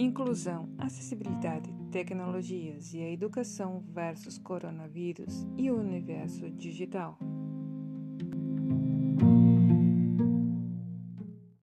Inclusão, acessibilidade, tecnologias e a educação versus coronavírus e o universo digital.